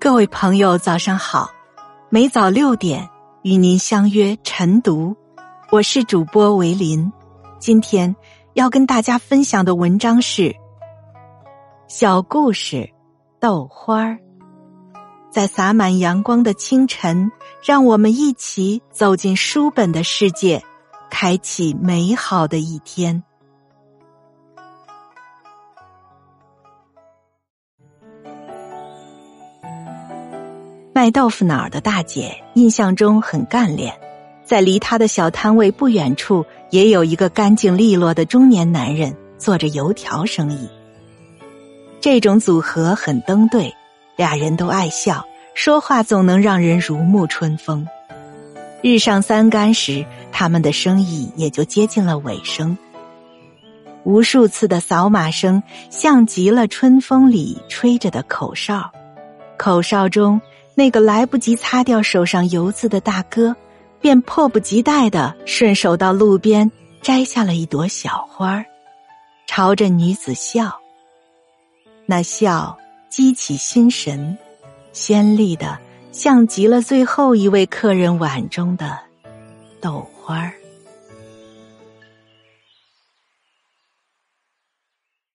各位朋友，早上好！每早六点与您相约晨读，我是主播维林。今天要跟大家分享的文章是小故事豆花儿。在洒满阳光的清晨，让我们一起走进书本的世界，开启美好的一天。卖豆腐脑的大姐印象中很干练，在离她的小摊位不远处，也有一个干净利落的中年男人做着油条生意。这种组合很登对，俩人都爱笑，说话总能让人如沐春风。日上三竿时，他们的生意也就接近了尾声。无数次的扫码声，像极了春风里吹着的口哨，口哨中。那个来不及擦掉手上油渍的大哥，便迫不及待的顺手到路边摘下了一朵小花儿，朝着女子笑。那笑激起心神，鲜丽的像极了最后一位客人碗中的豆花儿。